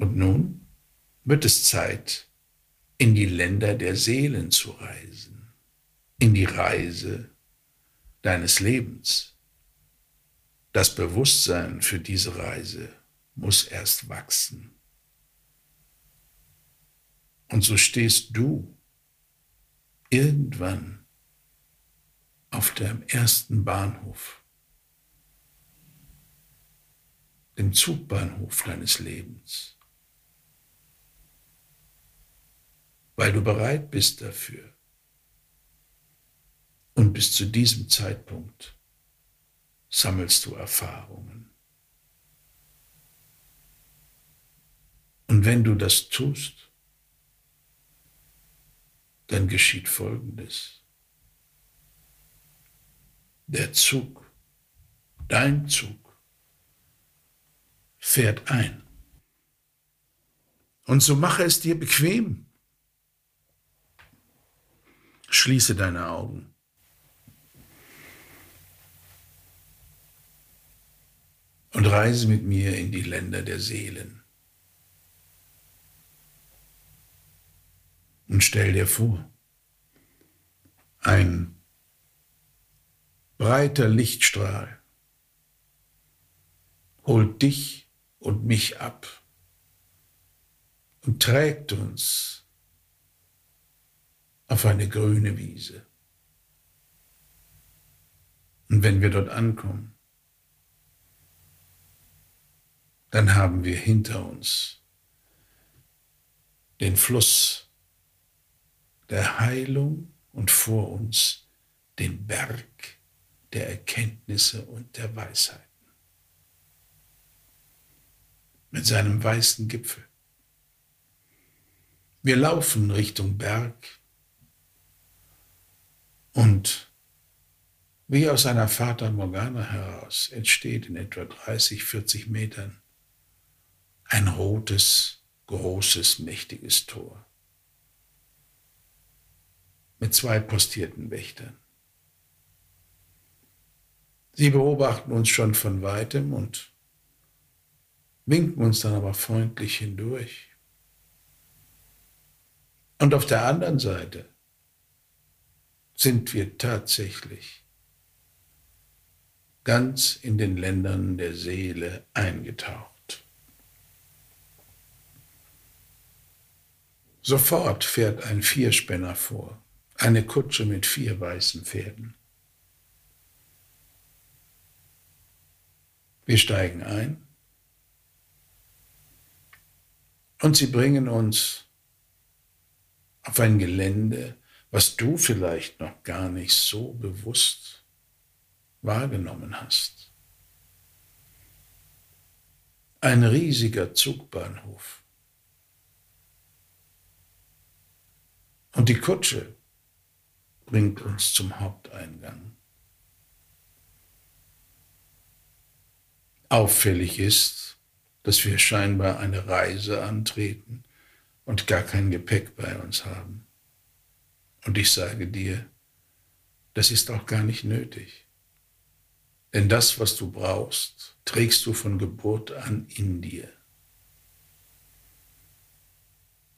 Und nun wird es Zeit, in die Länder der Seelen zu reisen, in die Reise deines Lebens. Das Bewusstsein für diese Reise muss erst wachsen. Und so stehst du irgendwann auf dem ersten Bahnhof, dem Zugbahnhof deines Lebens, weil du bereit bist dafür. Und bis zu diesem Zeitpunkt sammelst du Erfahrungen. Und wenn du das tust, dann geschieht Folgendes. Der Zug, dein Zug, fährt ein. Und so mache es dir bequem. Schließe deine Augen. Und reise mit mir in die Länder der Seelen. Und stell dir vor, ein breiter Lichtstrahl holt dich und mich ab und trägt uns auf eine grüne Wiese. Und wenn wir dort ankommen, dann haben wir hinter uns den Fluss der Heilung und vor uns den Berg der Erkenntnisse und der Weisheiten. Mit seinem weißen Gipfel. Wir laufen Richtung Berg und wie aus einer Fata Morgana heraus entsteht in etwa 30, 40 Metern ein rotes, großes, mächtiges Tor mit zwei postierten Wächtern. Sie beobachten uns schon von weitem und winken uns dann aber freundlich hindurch. Und auf der anderen Seite sind wir tatsächlich ganz in den Ländern der Seele eingetaucht. Sofort fährt ein Vierspänner vor eine Kutsche mit vier weißen Pferden. Wir steigen ein und sie bringen uns auf ein Gelände, was du vielleicht noch gar nicht so bewusst wahrgenommen hast. Ein riesiger Zugbahnhof. Und die Kutsche bringt uns zum Haupteingang. Auffällig ist, dass wir scheinbar eine Reise antreten und gar kein Gepäck bei uns haben. Und ich sage dir, das ist auch gar nicht nötig. Denn das, was du brauchst, trägst du von Geburt an in dir.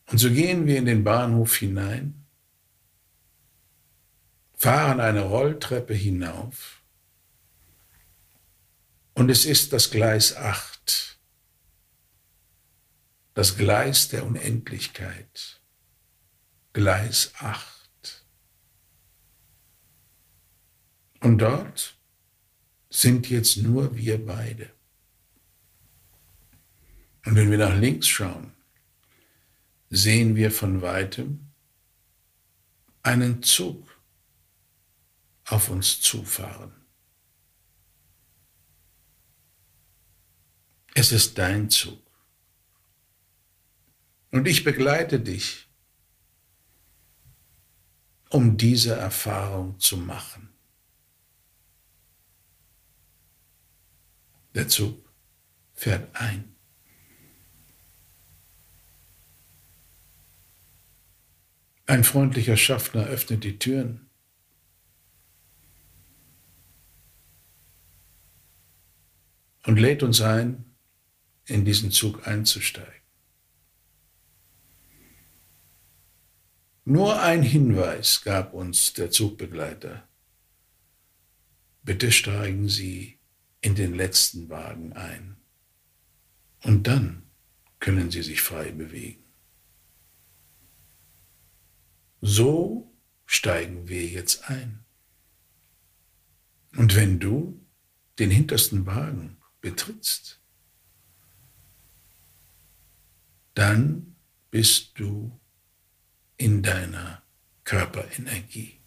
Und so gehen wir in den Bahnhof hinein fahren eine Rolltreppe hinauf und es ist das Gleis 8, das Gleis der Unendlichkeit, Gleis 8. Und dort sind jetzt nur wir beide. Und wenn wir nach links schauen, sehen wir von weitem einen Zug auf uns zufahren. Es ist dein Zug. Und ich begleite dich, um diese Erfahrung zu machen. Der Zug fährt ein. Ein freundlicher Schaffner öffnet die Türen. Und lädt uns ein, in diesen Zug einzusteigen. Nur ein Hinweis gab uns der Zugbegleiter. Bitte steigen Sie in den letzten Wagen ein. Und dann können Sie sich frei bewegen. So steigen wir jetzt ein. Und wenn du den hintersten Wagen betrittst, dann bist du in deiner Körperenergie.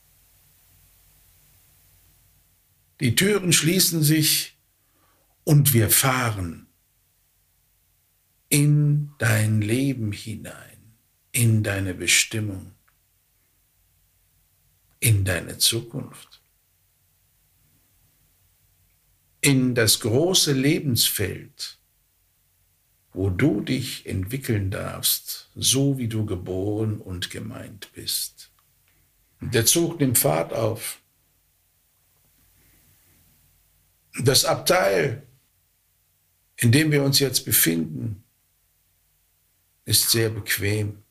Die Türen schließen sich und wir fahren in dein Leben hinein, in deine Bestimmung, in deine Zukunft, in das große Lebensfeld, wo du dich entwickeln darfst, so wie du geboren und gemeint bist. Der Zug nimmt Fahrt auf. Das Abteil, in dem wir uns jetzt befinden, ist sehr bequem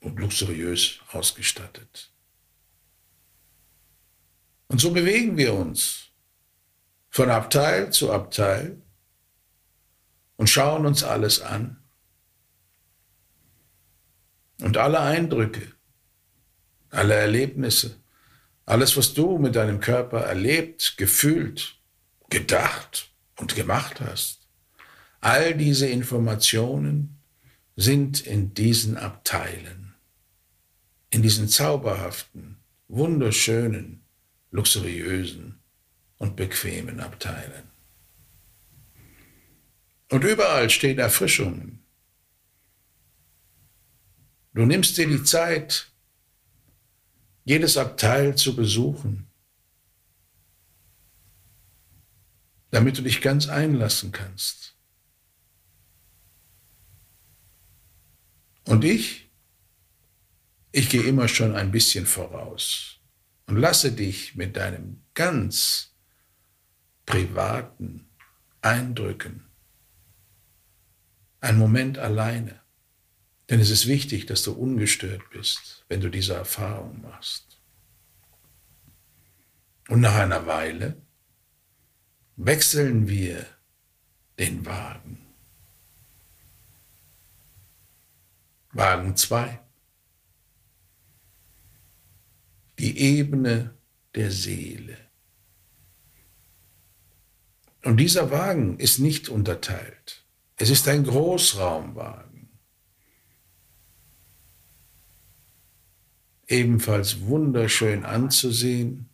und luxuriös ausgestattet. Und so bewegen wir uns von Abteil zu Abteil und schauen uns alles an. Und alle Eindrücke, alle Erlebnisse, alles, was du mit deinem Körper erlebt, gefühlt, gedacht und gemacht hast, all diese Informationen sind in diesen Abteilen, in diesen zauberhaften, wunderschönen, luxuriösen und bequemen Abteilen. Und überall stehen Erfrischungen. Du nimmst dir die Zeit, jedes Abteil zu besuchen, damit du dich ganz einlassen kannst. Und ich, ich gehe immer schon ein bisschen voraus und lasse dich mit deinem ganz privaten Eindrücken ein Moment alleine. Denn es ist wichtig, dass du ungestört bist, wenn du diese Erfahrung machst. Und nach einer Weile wechseln wir den Wagen. Wagen 2. Die Ebene der Seele. Und dieser Wagen ist nicht unterteilt. Es ist ein Großraumwagen. Ebenfalls wunderschön anzusehen.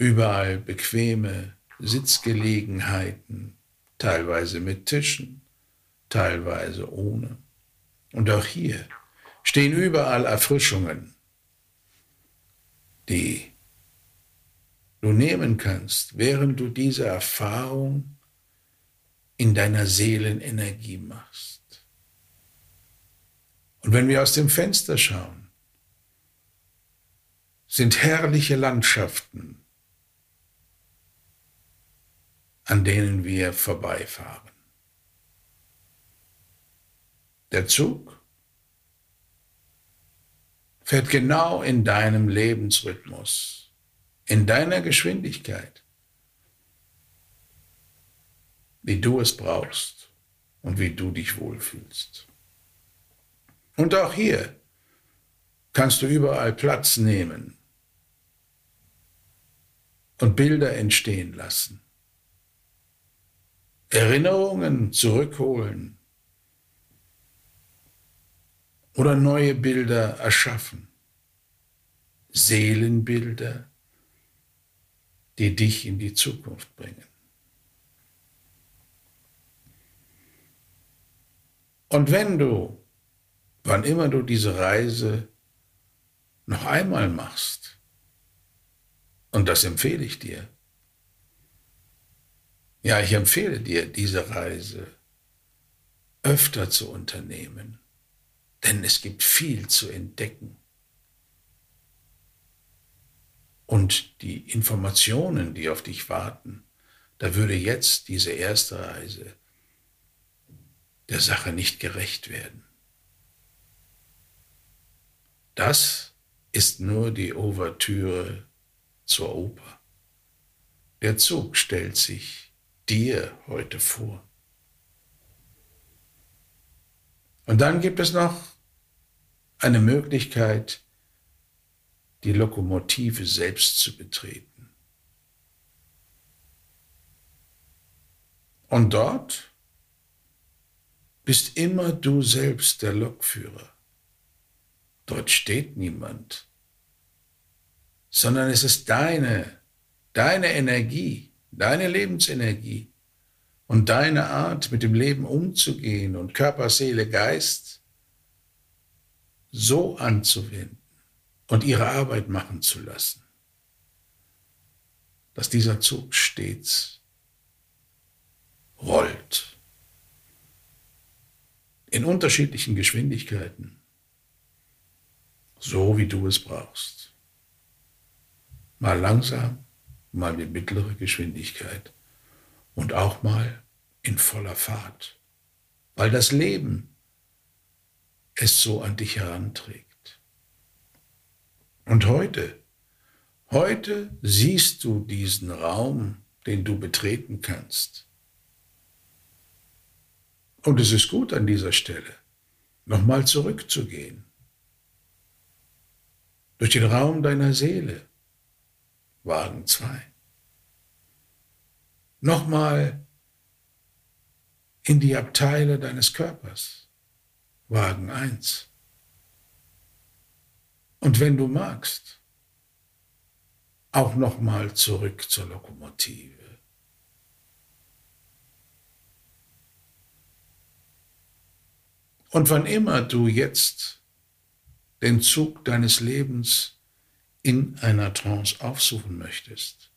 Überall bequeme Sitzgelegenheiten, teilweise mit Tischen, teilweise ohne. Und auch hier stehen überall Erfrischungen, die du nehmen kannst, während du diese Erfahrung in deiner Seelenenergie machst. Und wenn wir aus dem Fenster schauen, sind herrliche Landschaften, an denen wir vorbeifahren. Der Zug fährt genau in deinem Lebensrhythmus in deiner Geschwindigkeit, wie du es brauchst und wie du dich wohlfühlst. Und auch hier kannst du überall Platz nehmen und Bilder entstehen lassen, Erinnerungen zurückholen oder neue Bilder erschaffen, Seelenbilder, die dich in die Zukunft bringen. Und wenn du, wann immer du diese Reise noch einmal machst, und das empfehle ich dir, ja, ich empfehle dir, diese Reise öfter zu unternehmen, denn es gibt viel zu entdecken. und die Informationen, die auf dich warten, da würde jetzt diese erste Reise der Sache nicht gerecht werden. Das ist nur die Ouvertüre zur Oper. Der Zug stellt sich dir heute vor. Und dann gibt es noch eine Möglichkeit, die Lokomotive selbst zu betreten. Und dort bist immer du selbst der Lokführer. Dort steht niemand, sondern es ist deine, deine Energie, deine Lebensenergie und deine Art, mit dem Leben umzugehen und Körper, Seele, Geist so anzuwenden und ihre Arbeit machen zu lassen, dass dieser Zug stets rollt. In unterschiedlichen Geschwindigkeiten, so wie du es brauchst. Mal langsam, mal mit mittlerer Geschwindigkeit und auch mal in voller Fahrt, weil das Leben es so an dich heranträgt. Und heute, heute siehst du diesen Raum, den du betreten kannst. Und es ist gut an dieser Stelle, nochmal zurückzugehen. Durch den Raum deiner Seele, Wagen 2. Nochmal in die Abteile deines Körpers, Wagen 1. Und wenn du magst, auch nochmal zurück zur Lokomotive. Und wann immer du jetzt den Zug deines Lebens in einer Trance aufsuchen möchtest,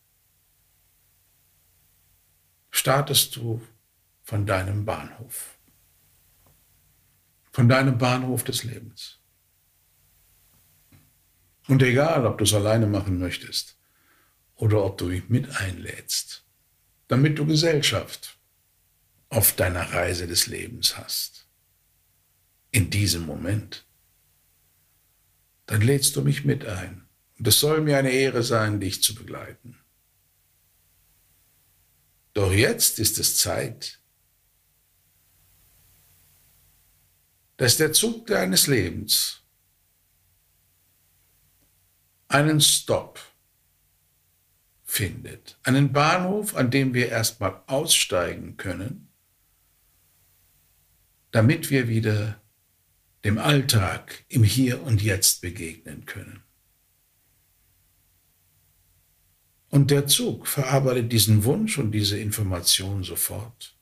startest du von deinem Bahnhof, von deinem Bahnhof des Lebens. Und egal, ob du es alleine machen möchtest oder ob du mich mit einlädst, damit du Gesellschaft auf deiner Reise des Lebens hast, in diesem Moment, dann lädst du mich mit ein. Und es soll mir eine Ehre sein, dich zu begleiten. Doch jetzt ist es Zeit, dass der Zug deines Lebens einen Stopp findet. Einen Bahnhof, an dem wir erstmal aussteigen können, damit wir wieder dem Alltag im Hier und Jetzt begegnen können. Und der Zug verarbeitet diesen Wunsch und diese Information sofort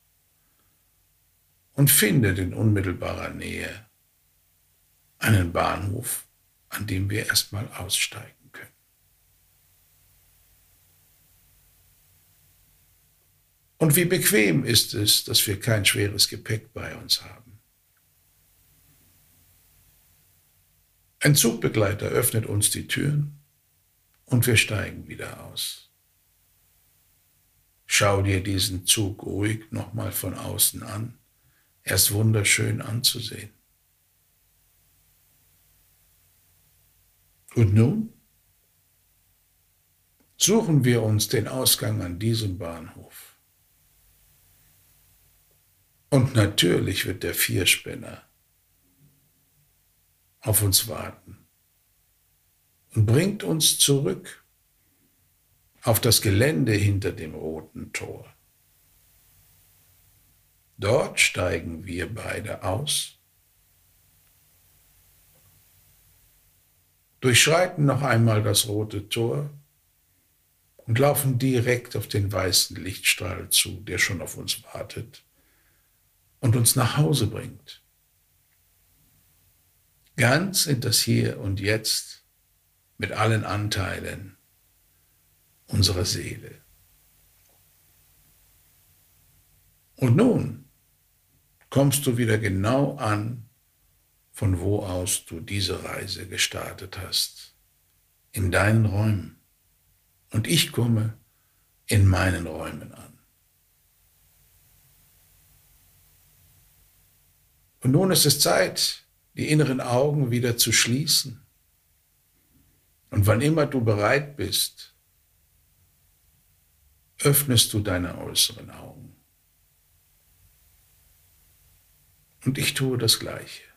und findet in unmittelbarer Nähe einen Bahnhof, an dem wir erstmal aussteigen. Und wie bequem ist es, dass wir kein schweres Gepäck bei uns haben. Ein Zugbegleiter öffnet uns die Türen und wir steigen wieder aus. Schau dir diesen Zug ruhig nochmal von außen an. Er ist wunderschön anzusehen. Und nun suchen wir uns den Ausgang an diesem Bahnhof. Und natürlich wird der Vierspinner auf uns warten und bringt uns zurück auf das Gelände hinter dem roten Tor. Dort steigen wir beide aus, durchschreiten noch einmal das rote Tor und laufen direkt auf den weißen Lichtstrahl zu, der schon auf uns wartet und uns nach Hause bringt. Ganz in das Hier und Jetzt mit allen Anteilen unserer Seele. Und nun kommst du wieder genau an, von wo aus du diese Reise gestartet hast, in deinen Räumen. Und ich komme in meinen Räumen an. Und nun ist es Zeit, die inneren Augen wieder zu schließen Und wann immer du bereit bist, öffnest du deine äußeren Augen. Und ich tue das Gleiche.